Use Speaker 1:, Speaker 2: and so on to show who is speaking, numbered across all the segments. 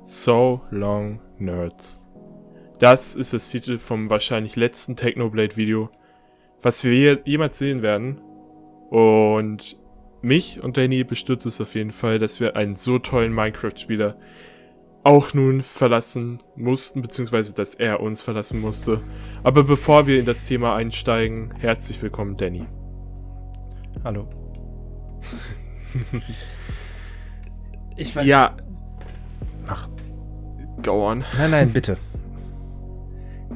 Speaker 1: So Long Nerds. Das ist das Titel vom wahrscheinlich letzten Technoblade-Video, was wir jemals sehen werden. Und mich und Danny bestürzt es auf jeden Fall, dass wir einen so tollen Minecraft-Spieler auch nun verlassen mussten, beziehungsweise dass er uns verlassen musste. Aber bevor wir in das Thema einsteigen, herzlich willkommen, Danny.
Speaker 2: Hallo.
Speaker 1: ich weiß. Ja.
Speaker 2: Mach.
Speaker 1: Go on.
Speaker 2: Nein, nein, bitte.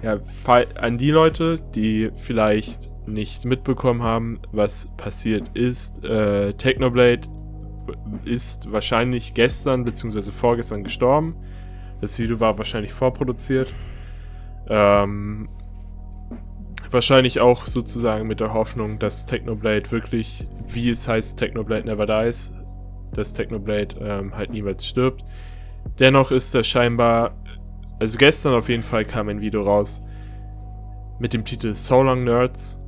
Speaker 1: Ja, an die Leute, die vielleicht nicht mitbekommen haben, was passiert ist. Äh, Technoblade ist wahrscheinlich gestern bzw. vorgestern gestorben. Das Video war wahrscheinlich vorproduziert. Ähm, wahrscheinlich auch sozusagen mit der Hoffnung, dass Technoblade wirklich, wie es heißt, Technoblade never dies, dass Technoblade ähm, halt niemals stirbt. Dennoch ist er scheinbar, also gestern auf jeden Fall kam ein Video raus mit dem Titel So Long Nerds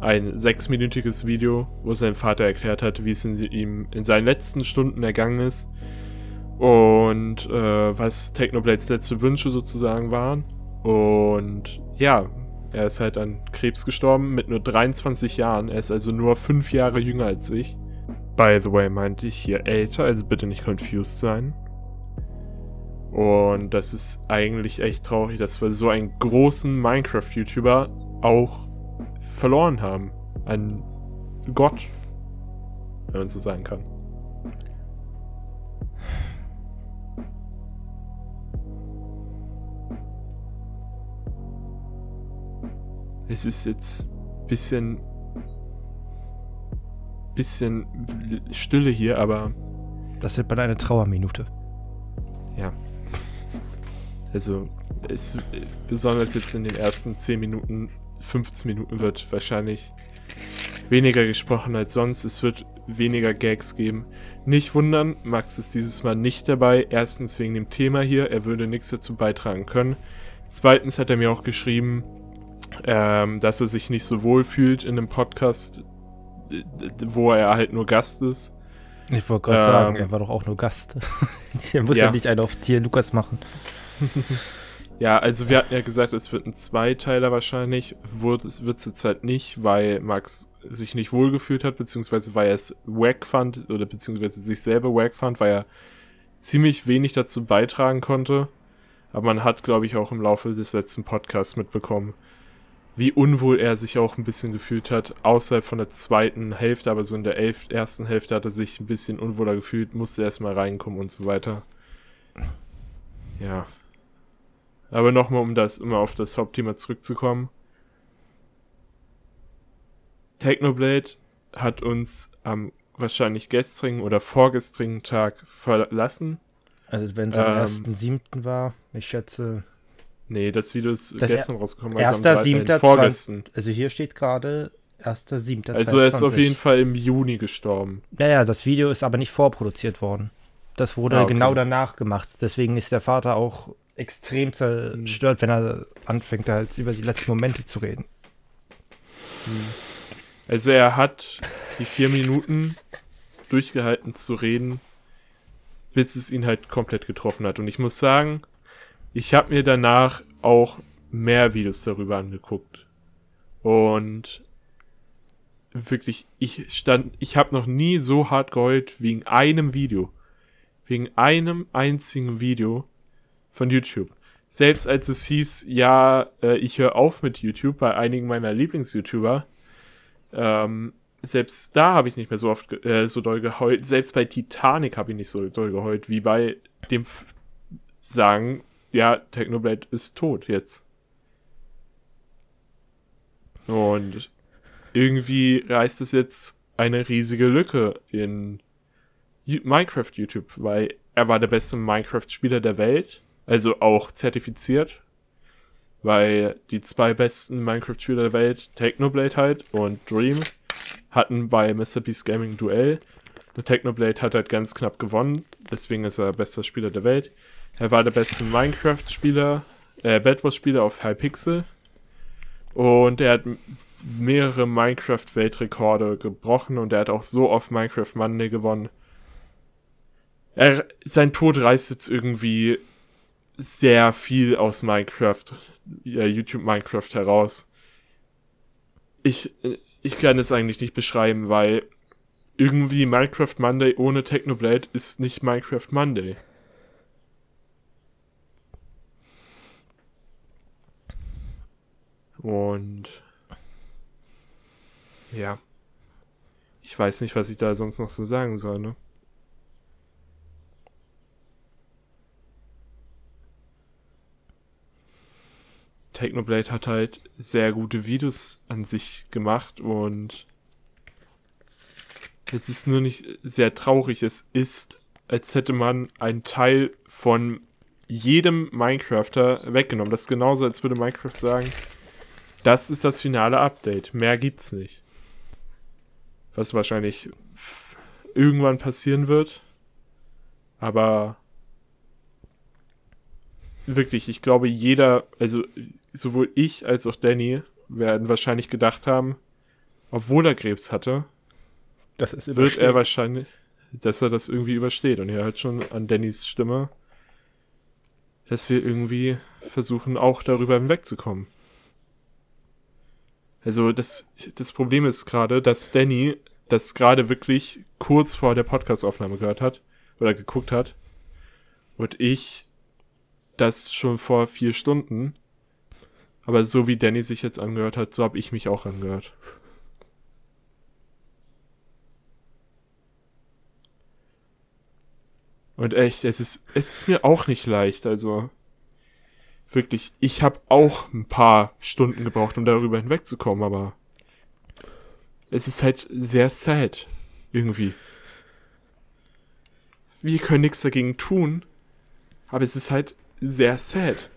Speaker 1: ein sechsminütiges Video, wo sein Vater erklärt hat, wie es in, ihm in seinen letzten Stunden ergangen ist und äh, was Technoblades letzte Wünsche sozusagen waren. Und ja, er ist halt an Krebs gestorben mit nur 23 Jahren. Er ist also nur fünf Jahre jünger als ich. By the way, meinte ich hier älter, also bitte nicht confused sein. Und das ist eigentlich echt traurig, dass wir so einen großen Minecraft-YouTuber auch verloren haben. Ein Gott, wenn man so sagen kann. Es ist jetzt ein bisschen bisschen Stille hier, aber
Speaker 2: das ist bei eine Trauerminute.
Speaker 1: Ja. Also es besonders jetzt in den ersten 10 Minuten 15 Minuten wird wahrscheinlich weniger gesprochen als sonst. Es wird weniger Gags geben. Nicht wundern, Max ist dieses Mal nicht dabei. Erstens wegen dem Thema hier, er würde nichts dazu beitragen können. Zweitens hat er mir auch geschrieben, ähm, dass er sich nicht so wohl fühlt in einem Podcast, wo er halt nur Gast ist.
Speaker 2: Ich wollte gerade ähm, sagen, er war doch auch nur Gast. er muss ja. ja nicht einen auf Tier Lukas machen.
Speaker 1: Ja, also wir hatten ja gesagt, es wird ein Zweiteiler wahrscheinlich. Wurde es wird jetzt halt nicht, weil Max sich nicht wohlgefühlt hat, beziehungsweise weil er es wack fand, oder beziehungsweise sich selber wack fand, weil er ziemlich wenig dazu beitragen konnte. Aber man hat, glaube ich, auch im Laufe des letzten Podcasts mitbekommen, wie unwohl er sich auch ein bisschen gefühlt hat, außerhalb von der zweiten Hälfte, aber so in der elf ersten Hälfte hat er sich ein bisschen unwohler gefühlt, musste erstmal reinkommen und so weiter. Ja, aber nochmal, um das immer auf das Hauptthema zurückzukommen. Technoblade hat uns am wahrscheinlich gestrigen oder vorgestrigen Tag verlassen.
Speaker 2: Also wenn es am ähm, 1.7. war, ich schätze.
Speaker 1: Nee, das Video ist
Speaker 2: das
Speaker 1: gestern
Speaker 2: er,
Speaker 1: rausgekommen.
Speaker 2: Also 1.7. vorgestern. Also hier steht gerade 1.7.
Speaker 1: Also er ist auf jeden Fall im Juni gestorben.
Speaker 2: Naja, das Video ist aber nicht vorproduziert worden. Das wurde ah, okay. genau danach gemacht. Deswegen ist der Vater auch extrem zerstört, wenn er anfängt, halt über die letzten Momente zu reden.
Speaker 1: Hm. Also er hat die vier Minuten durchgehalten zu reden, bis es ihn halt komplett getroffen hat. Und ich muss sagen, ich habe mir danach auch mehr Videos darüber angeguckt. Und wirklich, ich stand, ich habe noch nie so hart geheult wegen einem Video. Wegen einem einzigen Video von YouTube. Selbst als es hieß, ja, äh, ich höre auf mit YouTube bei einigen meiner Lieblings-YouTuber, ähm, selbst da habe ich nicht mehr so oft äh, so doll geheult. Selbst bei Titanic habe ich nicht so doll geheult, wie bei dem F Sagen, ja, Technoblade ist tot jetzt. Und irgendwie reißt es jetzt eine riesige Lücke in Minecraft YouTube, weil er war der beste Minecraft-Spieler der Welt. Also auch zertifiziert. Weil die zwei besten Minecraft-Spieler der Welt, Technoblade halt und Dream, hatten bei Mr. Beast Gaming Duell. Und Technoblade hat halt ganz knapp gewonnen. Deswegen ist er bester Spieler der Welt. Er war der beste Minecraft-Spieler, äh, Bad Wars-Spieler auf Hypixel. Und er hat mehrere Minecraft-Weltrekorde gebrochen und er hat auch so oft Minecraft Monday gewonnen. Er, sein Tod reißt jetzt irgendwie sehr viel aus Minecraft, ja, YouTube Minecraft heraus. Ich, ich kann es eigentlich nicht beschreiben, weil irgendwie Minecraft Monday ohne Technoblade ist nicht Minecraft Monday. Und ja. Ich weiß nicht, was ich da sonst noch so sagen soll, ne? Technoblade hat halt sehr gute Videos an sich gemacht und es ist nur nicht sehr traurig. Es ist, als hätte man einen Teil von jedem Minecrafter weggenommen. Das ist genauso, als würde Minecraft sagen, das ist das finale Update. Mehr gibt's nicht. Was wahrscheinlich irgendwann passieren wird. Aber wirklich, ich glaube, jeder, also sowohl ich als auch Danny werden wahrscheinlich gedacht haben, obwohl er Krebs hatte, wird er wahrscheinlich, dass er das irgendwie übersteht. Und ihr hört schon an Dannys Stimme, dass wir irgendwie versuchen, auch darüber hinwegzukommen. Also das, das Problem ist gerade, dass Danny das gerade wirklich kurz vor der Podcastaufnahme gehört hat oder geguckt hat und ich das schon vor vier Stunden. Aber so wie Danny sich jetzt angehört hat, so habe ich mich auch angehört. Und echt, es ist, es ist mir auch nicht leicht. Also wirklich, ich habe auch ein paar Stunden gebraucht, um darüber hinwegzukommen, aber es ist halt sehr sad. Irgendwie. Wir können nichts dagegen tun, aber es ist halt sehr sad.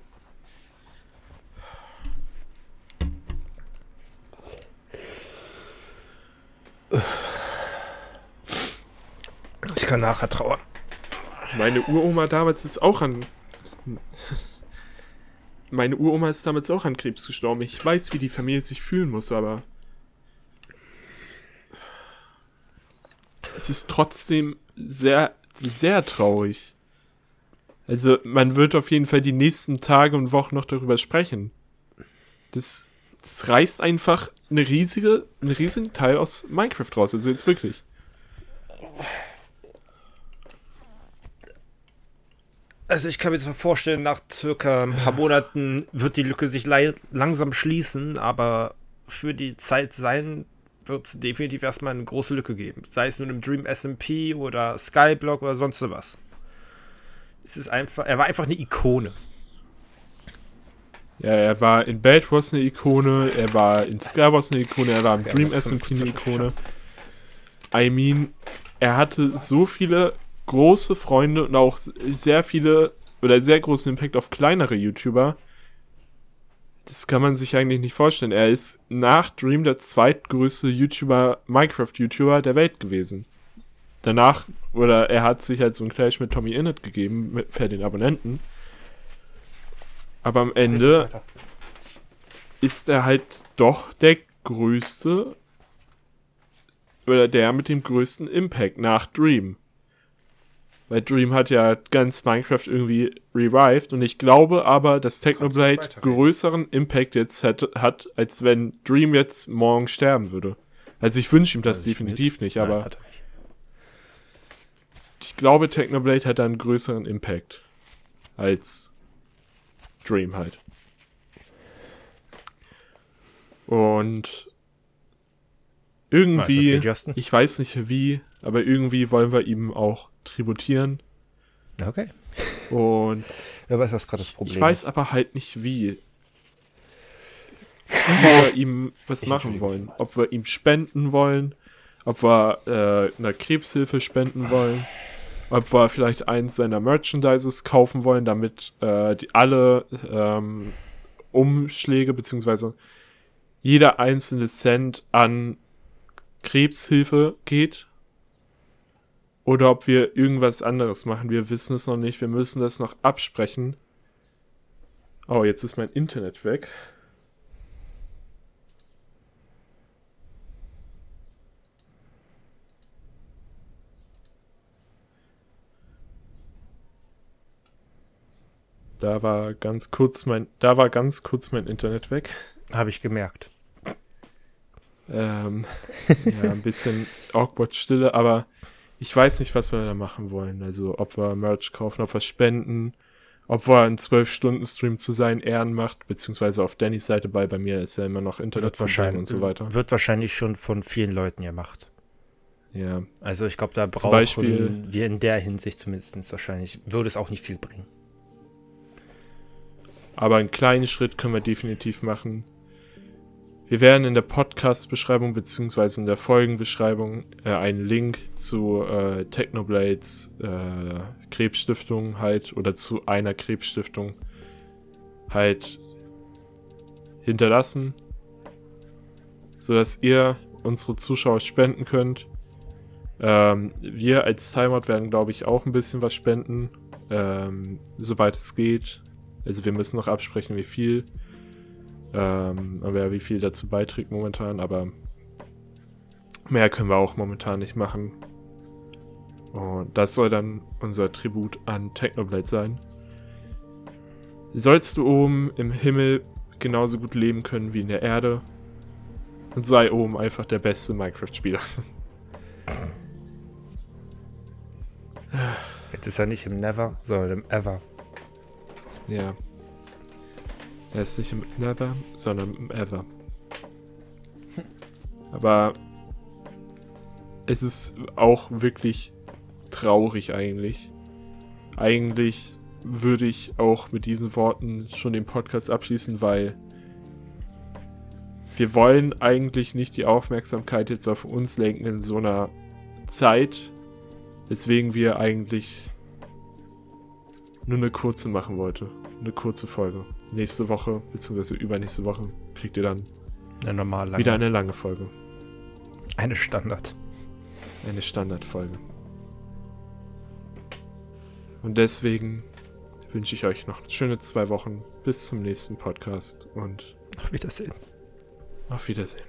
Speaker 2: Kann nachher trauern.
Speaker 1: Meine Uroma damals ist auch an. Meine Uroma ist damals auch an Krebs gestorben. Ich weiß, wie die Familie sich fühlen muss, aber. Es ist trotzdem sehr, sehr traurig. Also, man wird auf jeden Fall die nächsten Tage und Wochen noch darüber sprechen. Das, das reißt einfach eine riesige, einen riesigen Teil aus Minecraft raus. Also jetzt wirklich.
Speaker 2: Also ich kann mir zwar vorstellen, nach circa ein paar Monaten wird die Lücke sich langsam schließen, aber für die Zeit sein wird es definitiv erstmal eine große Lücke geben. Sei es nun im Dream SMP oder Skyblock oder sonst was. Es ist einfach, er war einfach eine Ikone.
Speaker 1: Ja, er war in Bad Wars eine Ikone, er war in Skywars eine Ikone, er war im Dream SMP eine Ikone. I mean, er hatte so viele große Freunde und auch sehr viele oder sehr großen Impact auf kleinere YouTuber. Das kann man sich eigentlich nicht vorstellen. Er ist nach Dream der zweitgrößte YouTuber, Minecraft-YouTuber der Welt gewesen. Danach, oder er hat sich halt so einen Clash mit Tommy Innit gegeben, mit, für den Abonnenten. Aber am Ende ist er halt doch der größte, oder der mit dem größten Impact nach Dream. Weil Dream hat ja ganz Minecraft irgendwie revived und ich glaube aber, dass Technoblade größeren Impact jetzt hat, hat, als wenn Dream jetzt morgen sterben würde. Also ich wünsche ihm das also definitiv nicht, aber Nein, ich glaube, Technoblade hat einen größeren Impact als Dream halt. Und irgendwie, ich weiß nicht wie, aber irgendwie wollen wir ihm auch tributieren.
Speaker 2: Okay.
Speaker 1: Und
Speaker 2: Wer weiß, was gerade das Problem.
Speaker 1: Ich weiß aber halt nicht wie. Ob wir ihm was machen wollen. Ob wir ihm spenden wollen. Ob wir äh, einer Krebshilfe spenden wollen. Ob wir vielleicht eins seiner Merchandises kaufen wollen, damit äh, die, alle ähm, Umschläge beziehungsweise jeder einzelne Cent an Krebshilfe geht oder ob wir irgendwas anderes machen. Wir wissen es noch nicht. Wir müssen das noch absprechen. Oh, jetzt ist mein Internet weg. da war ganz kurz mein, da war ganz kurz mein Internet weg.
Speaker 2: Habe ich gemerkt.
Speaker 1: Ähm, ja, ein bisschen awkward Stille, aber ich weiß nicht, was wir da machen wollen. Also, ob wir Merch kaufen, ob wir spenden, ob wir einen 12-Stunden-Stream zu seinen Ehren macht, beziehungsweise auf Dannys Seite bei, bei mir ist ja immer noch Internet
Speaker 2: wahrscheinlich,
Speaker 1: und so weiter.
Speaker 2: wird wahrscheinlich schon von vielen Leuten gemacht.
Speaker 1: Ja,
Speaker 2: Also ich glaube, da brauchen
Speaker 1: Beispiel-
Speaker 2: wir in der Hinsicht zumindest wahrscheinlich, würde es auch nicht viel bringen.
Speaker 1: aber einen kleinen Schritt können wir definitiv machen. Wir werden in der Podcast-Beschreibung beziehungsweise in der Folgenbeschreibung äh, einen Link zu äh, Technoblades äh, Krebsstiftung halt oder zu einer Krebsstiftung halt hinterlassen, sodass ihr unsere Zuschauer spenden könnt. Ähm, wir als Timeout werden, glaube ich, auch ein bisschen was spenden, ähm, sobald es geht. Also wir müssen noch absprechen, wie viel. Ähm, wer wie viel dazu beiträgt momentan, aber mehr können wir auch momentan nicht machen. Und das soll dann unser Tribut an Technoblade sein. Sollst du oben im Himmel genauso gut leben können wie in der Erde und sei oben einfach der beste Minecraft-Spieler.
Speaker 2: Jetzt ist er nicht im Never, sondern im Ever.
Speaker 1: ja. Er ist nicht im Nether, sondern im Ever. Aber es ist auch wirklich traurig eigentlich. Eigentlich würde ich auch mit diesen Worten schon den Podcast abschließen, weil wir wollen eigentlich nicht die Aufmerksamkeit jetzt auf uns lenken in so einer Zeit, weswegen wir eigentlich nur eine kurze machen wollte. Eine kurze Folge. Nächste Woche, beziehungsweise übernächste Woche, kriegt ihr dann
Speaker 2: Eine normale
Speaker 1: wieder eine lange Folge.
Speaker 2: eine Standard.
Speaker 1: Eine Standardfolge. Und deswegen wünsche ich euch noch schöne zwei Wochen bis zum nächsten Podcast und
Speaker 2: Auf Wiedersehen.
Speaker 1: auf Wiedersehen.